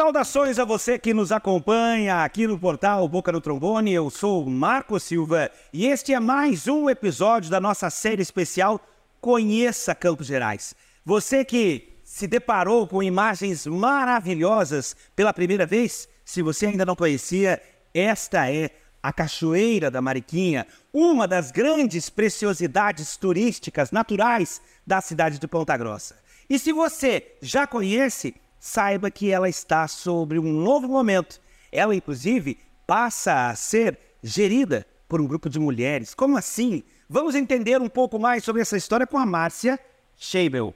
Saudações a você que nos acompanha aqui no portal Boca do Trombone. Eu sou Marco Silva e este é mais um episódio da nossa série especial Conheça Campos Gerais. Você que se deparou com imagens maravilhosas pela primeira vez, se você ainda não conhecia, esta é a Cachoeira da Mariquinha, uma das grandes preciosidades turísticas naturais da cidade de Ponta Grossa. E se você já conhece, saiba que ela está sobre um novo momento. Ela, inclusive, passa a ser gerida por um grupo de mulheres. Como assim? Vamos entender um pouco mais sobre essa história com a Márcia Scheibel,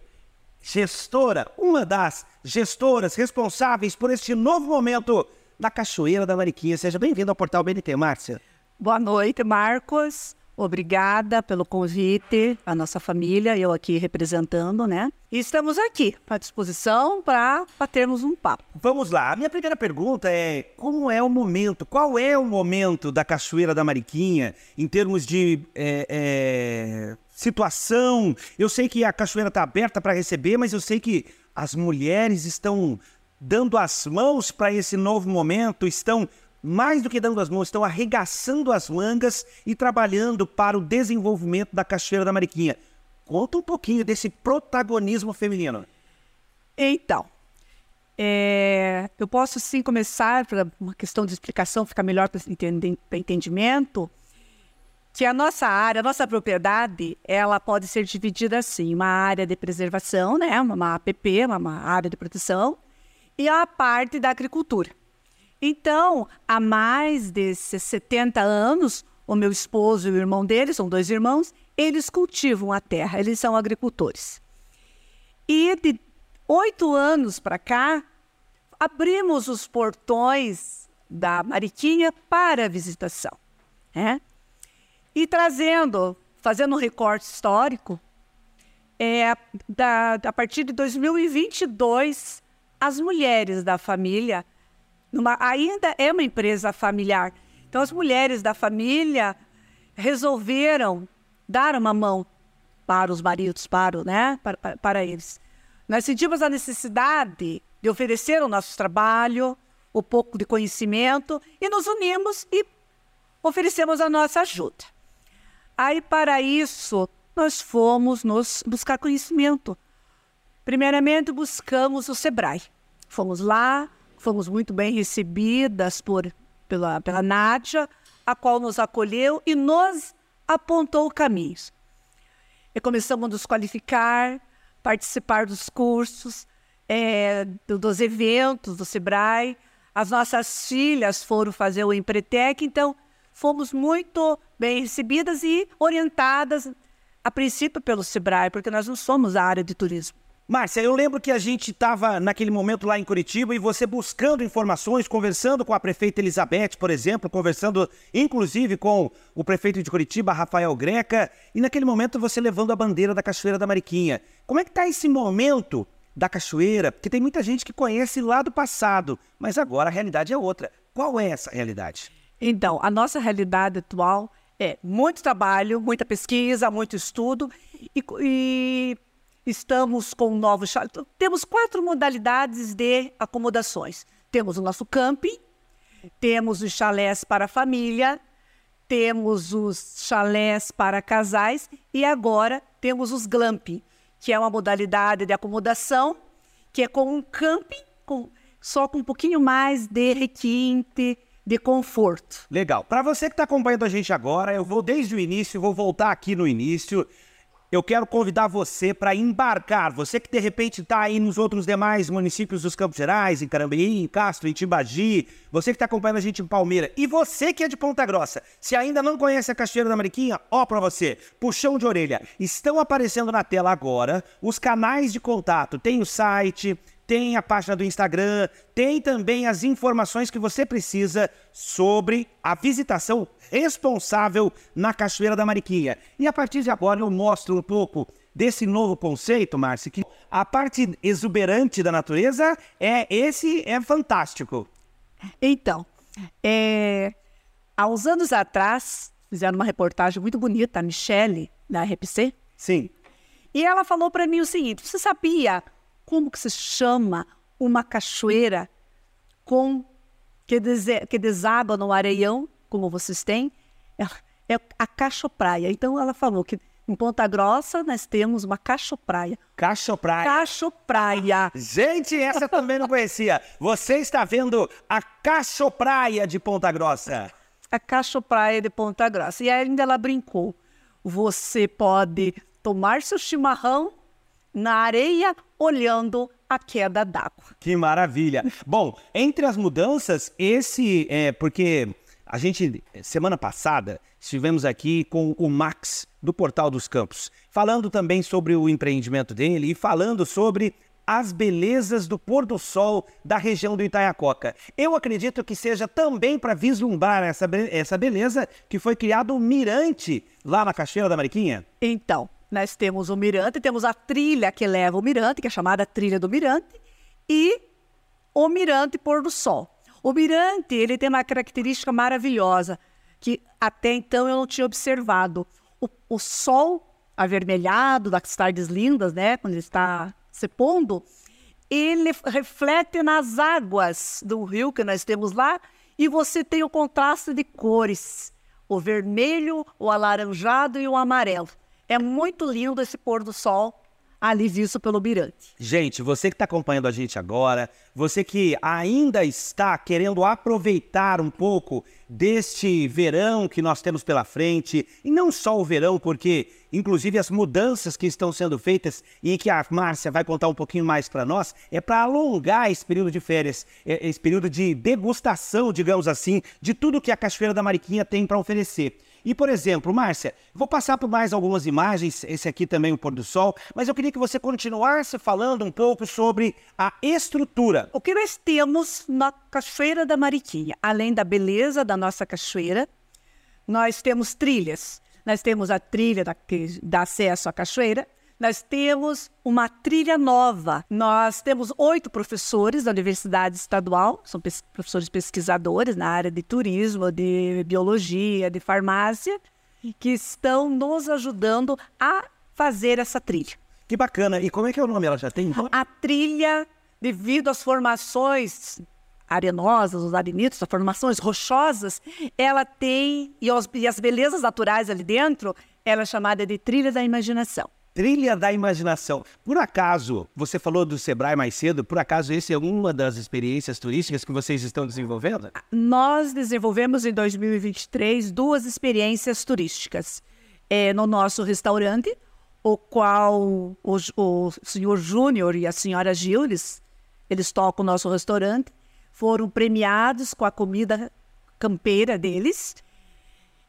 gestora, uma das gestoras responsáveis por este novo momento da Cachoeira da Mariquinha. Seja bem-vindo ao portal BNT, Márcia. Boa noite, Marcos. Obrigada pelo convite, a nossa família, eu aqui representando, né? E estamos aqui à disposição para batermos um papo. Vamos lá. A minha primeira pergunta é: como é o momento? Qual é o momento da Cachoeira da Mariquinha em termos de é, é, situação? Eu sei que a cachoeira está aberta para receber, mas eu sei que as mulheres estão dando as mãos para esse novo momento, estão mais do que dando as mãos, estão arregaçando as mangas e trabalhando para o desenvolvimento da Cachoeira da Mariquinha. Conta um pouquinho desse protagonismo feminino. Então, é, eu posso sim começar para uma questão de explicação ficar melhor para entendimento que a nossa área, a nossa propriedade, ela pode ser dividida assim, uma área de preservação, né, uma APP, uma área de proteção, e a parte da agricultura. Então, há mais de 70 anos, o meu esposo e o irmão dele, são dois irmãos, eles cultivam a terra, eles são agricultores. E de oito anos para cá, abrimos os portões da Mariquinha para a visitação. Né? E trazendo, fazendo um recorte histórico, é, da, a partir de 2022, as mulheres da família numa, ainda é uma empresa familiar. Então, as mulheres da família resolveram dar uma mão para os maridos, para, né, para, para, para eles. Nós sentimos a necessidade de oferecer o nosso trabalho, o pouco de conhecimento, e nos unimos e oferecemos a nossa ajuda. Aí, para isso, nós fomos nos buscar conhecimento. Primeiramente, buscamos o SEBRAE. Fomos lá, fomos muito bem recebidas por, pela, pela Nádia, a qual nos acolheu e nos apontou caminhos. E começamos a nos qualificar, participar dos cursos, é, dos eventos do SEBRAE. As nossas filhas foram fazer o Empretec, então fomos muito bem recebidas e orientadas, a princípio pelo SEBRAE, porque nós não somos a área de turismo. Márcia, eu lembro que a gente estava naquele momento lá em Curitiba e você buscando informações, conversando com a prefeita Elizabeth, por exemplo, conversando inclusive com o prefeito de Curitiba, Rafael Greca, e naquele momento você levando a bandeira da Cachoeira da Mariquinha. Como é que está esse momento da cachoeira? Porque tem muita gente que conhece lá do passado, mas agora a realidade é outra. Qual é essa realidade? Então, a nossa realidade atual é muito trabalho, muita pesquisa, muito estudo e, e Estamos com novos chalés. Temos quatro modalidades de acomodações. Temos o nosso camping, temos os chalés para família, temos os chalés para casais e agora temos os glamping, que é uma modalidade de acomodação que é com um camping, com, só com um pouquinho mais de requinte, de conforto. Legal. Para você que está acompanhando a gente agora, eu vou desde o início, vou voltar aqui no início eu quero convidar você para embarcar. Você que de repente está aí nos outros demais municípios dos Campos Gerais, em Carambeí, em Castro, em Tibagi, você que está acompanhando a gente em Palmeira, e você que é de Ponta Grossa, se ainda não conhece a Cachoeira da Mariquinha, ó para você, puxão de orelha. Estão aparecendo na tela agora os canais de contato. Tem o site, tem a página do Instagram, tem também as informações que você precisa sobre a visitação responsável na Cachoeira da Mariquinha. E a partir de agora eu mostro um pouco desse novo conceito, Márcia, que a parte exuberante da natureza é esse é fantástico. Então, é, há uns anos atrás, fizeram uma reportagem muito bonita, a Michelle, da RPC. Sim. E ela falou para mim o seguinte: você sabia como que se chama uma cachoeira com que, dese, que desaba no areião, como vocês têm, é, é a cachopraia. Então ela falou que em Ponta Grossa, nós temos uma cachopraia. Cachopraia. Cachopraia. Gente, essa também não conhecia. Você está vendo a cachopraia de Ponta Grossa. A cachopraia de Ponta Grossa. E ainda ela brincou. Você pode tomar seu chimarrão na areia olhando a queda d'água. Que maravilha. Bom, entre as mudanças, esse é porque a gente, semana passada, estivemos aqui com o Max, do Portal dos Campos, falando também sobre o empreendimento dele e falando sobre as belezas do pôr do sol da região do Itaiacoca. Eu acredito que seja também para vislumbrar essa, essa beleza que foi criado um mirante lá na Cachoeira da Mariquinha. Então, nós temos o mirante, temos a trilha que leva o mirante, que é chamada Trilha do Mirante, e o mirante pôr do sol. O mirante, ele tem uma característica maravilhosa que até então eu não tinha observado. O, o sol avermelhado das tardes lindas, né, quando ele está se pondo, ele reflete nas águas do rio que nós temos lá e você tem o contraste de cores, o vermelho, o alaranjado e o amarelo. É muito lindo esse pôr do sol ali visto pelo Mirante. Gente, você que está acompanhando a gente agora, você que ainda está querendo aproveitar um pouco deste verão que nós temos pela frente, e não só o verão, porque inclusive as mudanças que estão sendo feitas e que a Márcia vai contar um pouquinho mais para nós, é para alongar esse período de férias, é, esse período de degustação, digamos assim, de tudo que a Cachoeira da Mariquinha tem para oferecer. E, por exemplo, Márcia, vou passar por mais algumas imagens, esse aqui também o pôr do sol, mas eu queria que você continuasse falando um pouco sobre a estrutura. O que nós temos na Cachoeira da Mariquinha? Além da beleza da nossa cachoeira, nós temos trilhas. Nós temos a trilha da, que dá acesso à cachoeira, nós temos uma trilha nova. Nós temos oito professores da Universidade Estadual, são pes professores pesquisadores na área de turismo, de biologia, de farmácia, que estão nos ajudando a fazer essa trilha. Que bacana. E como é que é o nome? Ela já tem? A trilha, devido às formações arenosas, os arenitos, as formações rochosas, ela tem, e, os, e as belezas naturais ali dentro, ela é chamada de trilha da imaginação. Trilha da imaginação. Por acaso, você falou do Sebrae mais cedo, por acaso esse é uma das experiências turísticas que vocês estão desenvolvendo? Nós desenvolvemos em 2023 duas experiências turísticas. É, no nosso restaurante, o qual o, o senhor Júnior e a senhora Gilles, eles tocam o nosso restaurante, foram premiados com a comida campeira deles.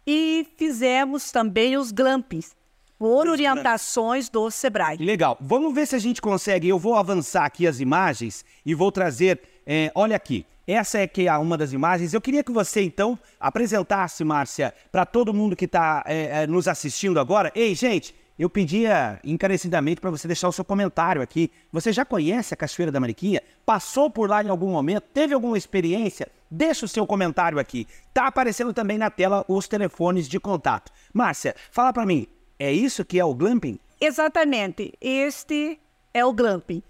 E fizemos também os glampings por orientações do Sebrae. Legal. Vamos ver se a gente consegue. Eu vou avançar aqui as imagens e vou trazer. É, olha aqui. Essa é que é uma das imagens. Eu queria que você, então, apresentasse, Márcia, para todo mundo que está é, é, nos assistindo agora. Ei, gente, eu pedia encarecidamente para você deixar o seu comentário aqui. Você já conhece a Cachoeira da Mariquinha? Passou por lá em algum momento? Teve alguma experiência? Deixa o seu comentário aqui. Tá aparecendo também na tela os telefones de contato. Márcia, fala para mim, é isso que é o glamping? Exatamente. Este é o glamping.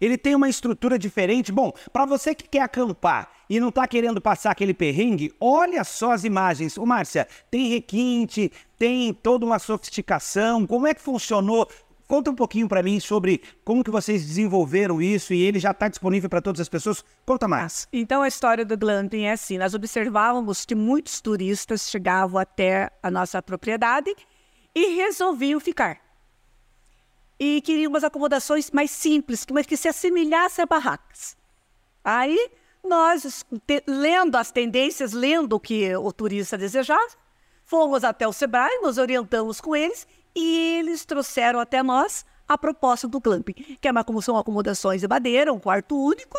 Ele tem uma estrutura diferente. Bom, para você que quer acampar e não está querendo passar aquele perrengue, olha só as imagens. Ô, Márcia, tem requinte, tem toda uma sofisticação. Como é que funcionou? Conta um pouquinho para mim sobre como que vocês desenvolveram isso e ele já está disponível para todas as pessoas. Conta mais. Então a história do glamping é assim: nós observávamos que muitos turistas chegavam até a nossa propriedade e resolviam ficar. E queriam umas acomodações mais simples, mas que se assemelhassem a barracas. Aí nós, te, lendo as tendências, lendo o que o turista desejava, fomos até o Sebrae, nos orientamos com eles e eles trouxeram até nós a proposta do glamping, que é uma, são acomodações de madeira, um quarto único,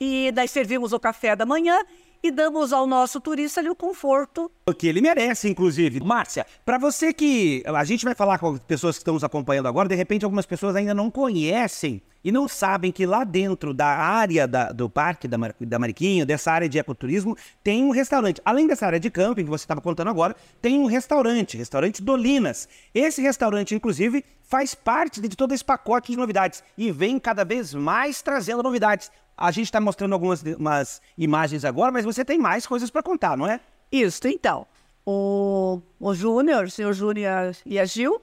e nós servimos o café da manhã e damos ao nosso turista ali o conforto. O que ele merece, inclusive. Márcia, para você que. A gente vai falar com as pessoas que estão nos acompanhando agora, de repente algumas pessoas ainda não conhecem e não sabem que lá dentro da área da, do parque da, Mar, da Mariquinha, dessa área de ecoturismo, tem um restaurante. Além dessa área de camping que você estava contando agora, tem um restaurante, restaurante Dolinas. Esse restaurante, inclusive, faz parte de todo esse pacote de novidades e vem cada vez mais trazendo novidades. A gente está mostrando algumas umas imagens agora, mas você tem mais coisas para contar, não é? Isso, então. O, o Júnior, o senhor Júnior e a Gil,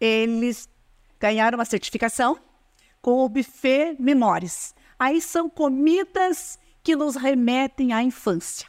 eles ganharam uma certificação com o buffet Memórias. Aí são comidas que nos remetem à infância.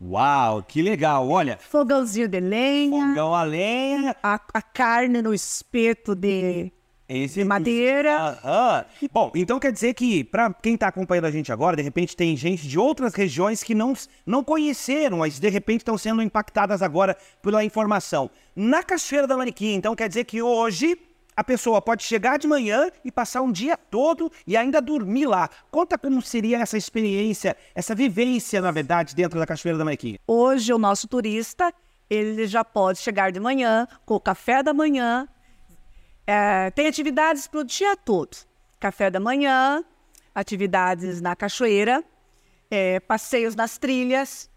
Uau, que legal! Olha, Fogãozinho de lenha, fogão a lenha, a, a carne no espeto de, esse de madeira. Aham. Bom, então quer dizer que, para quem está acompanhando a gente agora, de repente tem gente de outras regiões que não, não conheceram, mas de repente estão sendo impactadas agora pela informação. Na Cachoeira da Mariquinha, então quer dizer que hoje a pessoa pode chegar de manhã e passar um dia todo e ainda dormir lá. Conta como seria essa experiência, essa vivência, na verdade, dentro da Cachoeira da Mariquinha. Hoje o nosso turista, ele já pode chegar de manhã com o café da manhã. É, tem atividades para o dia todo. Café da manhã, atividades na cachoeira, é, passeios nas trilhas,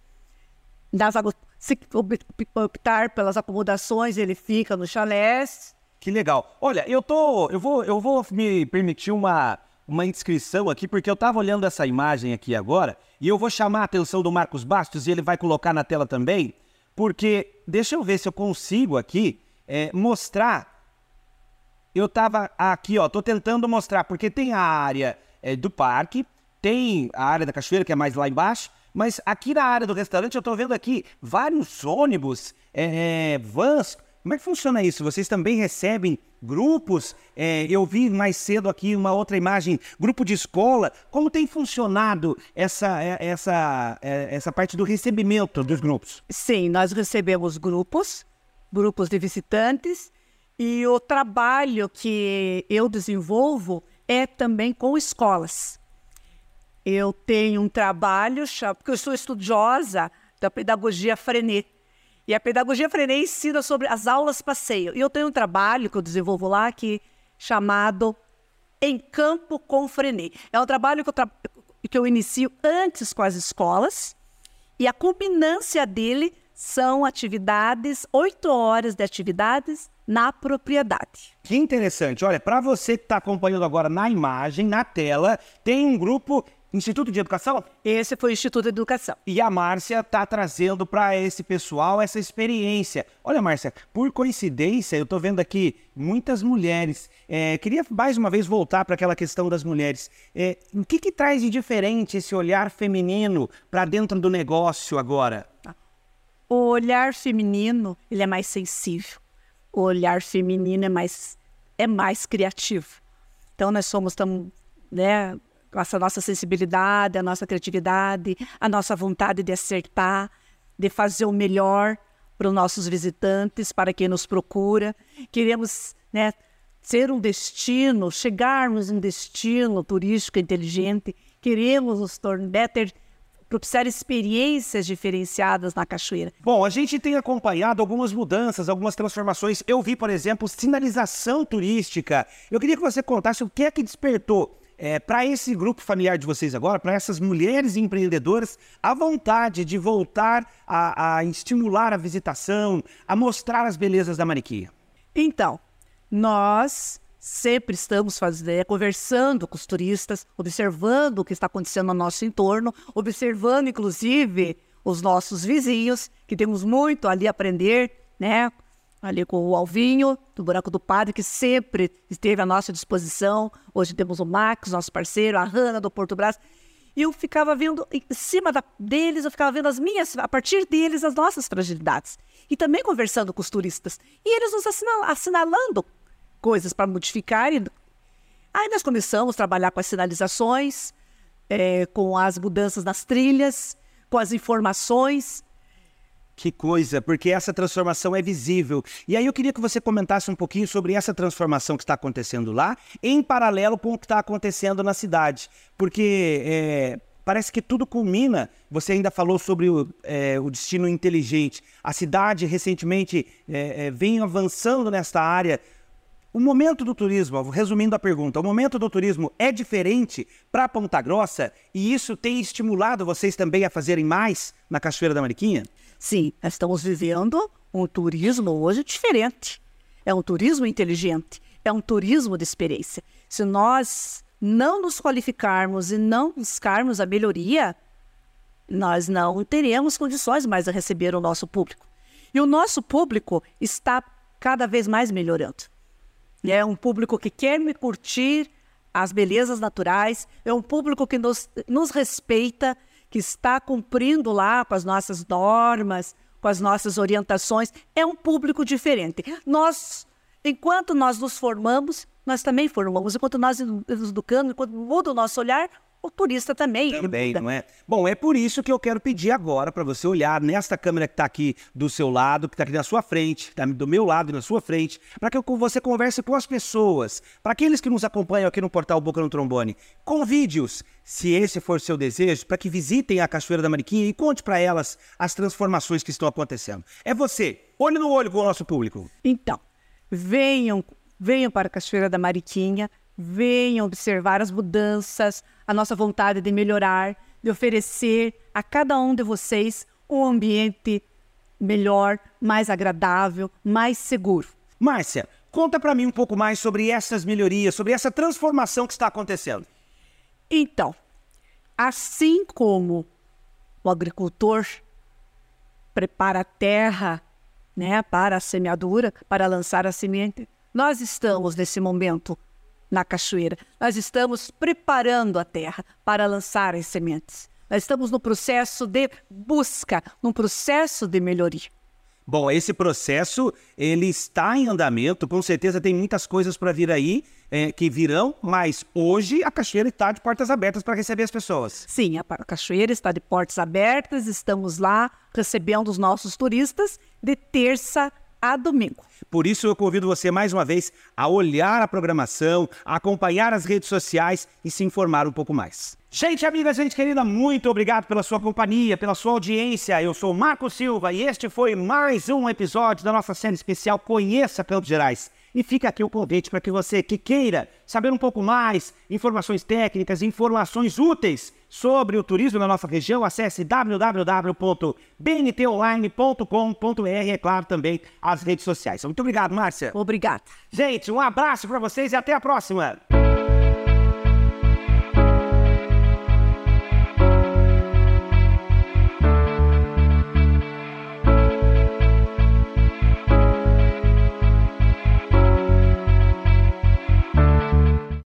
nas, se op- optar pelas acomodações, ele fica no chalés. Que legal. Olha, eu tô, eu vou, eu vou me permitir uma uma inscrição aqui porque eu tava olhando essa imagem aqui agora e eu vou chamar a atenção do Marcos Bastos e ele vai colocar na tela também, porque deixa eu ver se eu consigo aqui é, mostrar eu tava aqui, ó, tô tentando mostrar, porque tem a área é, do parque, tem a área da cachoeira, que é mais lá embaixo, mas aqui na área do restaurante eu tô vendo aqui vários ônibus, é, é, vans. Como é que funciona isso? Vocês também recebem grupos? É, eu vi mais cedo aqui uma outra imagem, grupo de escola. Como tem funcionado essa, é, essa, é, essa parte do recebimento dos grupos? Sim, nós recebemos grupos, grupos de visitantes, e o trabalho que eu desenvolvo é também com escolas. Eu tenho um trabalho, porque eu sou estudiosa da pedagogia Frenet. E a pedagogia Frenet ensina sobre as aulas passeio. E eu tenho um trabalho que eu desenvolvo lá que chamado Em Campo com Frenet. É um trabalho que eu, tra- que eu inicio antes com as escolas. E a culminância dele são atividades, oito horas de atividades na propriedade. Que interessante. Olha, para você que está acompanhando agora na imagem, na tela, tem um grupo Instituto de Educação Esse foi o Instituto de Educação. e a Márcia está trazendo para esse pessoal essa experiência. Olha, Márcia, por coincidência, eu estou vendo aqui muitas mulheres. É, queria mais uma vez voltar para aquela questão das mulheres. É, o que, que traz de diferente esse olhar feminino para dentro do negócio agora? O olhar feminino, ele é mais sensível. O olhar feminino é mais é mais criativo. Então nós somos tão, né, com essa nossa sensibilidade, a nossa criatividade, a nossa vontade de acertar, de fazer o melhor para os nossos visitantes, para quem nos procura. Queremos, né, ser um destino, chegarmos em um destino turístico inteligente. Queremos nos tornar, ter propiciar experiências diferenciadas na cachoeira. Bom, a gente tem acompanhado algumas mudanças, algumas transformações. Eu vi, por exemplo, sinalização turística. Eu queria que você contasse o que é que despertou para esse grupo familiar de vocês agora, para essas mulheres empreendedoras, a vontade de voltar a, a estimular a visitação, a mostrar as belezas da Mariquinha. Então, nós sempre estamos fazendo, conversando com os turistas, observando o que está acontecendo no nosso entorno, observando, inclusive, os nossos vizinhos, que temos muito ali a aprender, né? Ali com o Alvinho, do Buraco do Padre, que sempre esteve à nossa disposição. Hoje temos o Max, nosso parceiro, a Hanna, do Porto Brás. E eu ficava vendo, em cima da- deles, eu ficava vendo as minhas, a partir deles, as nossas fragilidades. E também conversando com os turistas. E eles nos assinala- assinalando coisas para modificar. E... Aí nós começamos a trabalhar com as sinalizações, eh, com as mudanças nas trilhas, com as informações. Que coisa, porque essa transformação é visível. E aí eu queria que você comentasse um pouquinho sobre essa transformação que está acontecendo lá, em paralelo com o que está acontecendo na cidade. Porque é, parece que tudo culmina. Você ainda falou sobre o, é, o destino inteligente. A cidade recentemente é, é, vem avançando nesta área. O momento do turismo, resumindo a pergunta, o momento do turismo é diferente para Ponta Grossa e isso tem estimulado vocês também a fazerem mais na Cachoeira da Mariquinha? Sim, estamos vivendo um turismo hoje diferente. É um turismo inteligente, é um turismo de experiência. Se nós não nos qualificarmos e não buscarmos a melhoria, nós não teremos condições mais de receber o nosso público. E o nosso público está cada vez mais melhorando. É um público que quer me curtir as belezas naturais, é um público que nos, nos respeita, que está cumprindo lá com as nossas normas, com as nossas orientações. É um público diferente. Nós, enquanto nós nos formamos, nós também formamos. Enquanto nós nos educamos, enquanto muda o nosso olhar, o turista também. Também, não é? Bom, é por isso que eu quero pedir agora para você olhar nesta câmera que está aqui do seu lado, que está aqui na sua frente, tá do meu lado e na sua frente, para que você converse com as pessoas, para aqueles que nos acompanham aqui no portal Boca no Trombone. Convide-os, se esse for seu desejo, para que visitem a Cachoeira da Mariquinha e conte para elas as transformações que estão acontecendo. É você, olho no olho com o nosso público. Então, venham, venham para a Cachoeira da Mariquinha, venham observar as mudanças, a nossa vontade de melhorar, de oferecer a cada um de vocês um ambiente melhor, mais agradável, mais seguro. Márcia, conta para mim um pouco mais sobre essas melhorias, sobre essa transformação que está acontecendo. Então, assim como o agricultor prepara a terra né, para a semeadura, para lançar a semente, nós estamos nesse momento na cachoeira. Nós estamos preparando a terra para lançar as sementes. Nós estamos no processo de busca, num processo de melhoria. Bom, esse processo ele está em andamento, com certeza tem muitas coisas para vir aí é, que virão, mas hoje a cachoeira está de portas abertas para receber as pessoas. Sim, a cachoeira está de portas abertas, estamos lá recebendo os nossos turistas de terça a domingo. Por isso eu convido você mais uma vez a olhar a programação, a acompanhar as redes sociais e se informar um pouco mais. Gente, amiga, gente querida, muito obrigado pela sua companhia, pela sua audiência. Eu sou Marco Silva e este foi mais um episódio da nossa série especial Conheça Campos Gerais. E fica aqui o convite para que você que queira saber um pouco mais, informações técnicas, informações úteis sobre o turismo na nossa região, acesse www.bntonline.com.br e, é claro, também as redes sociais. Muito obrigado, Márcia. Obrigada. Gente, um abraço para vocês e até a próxima.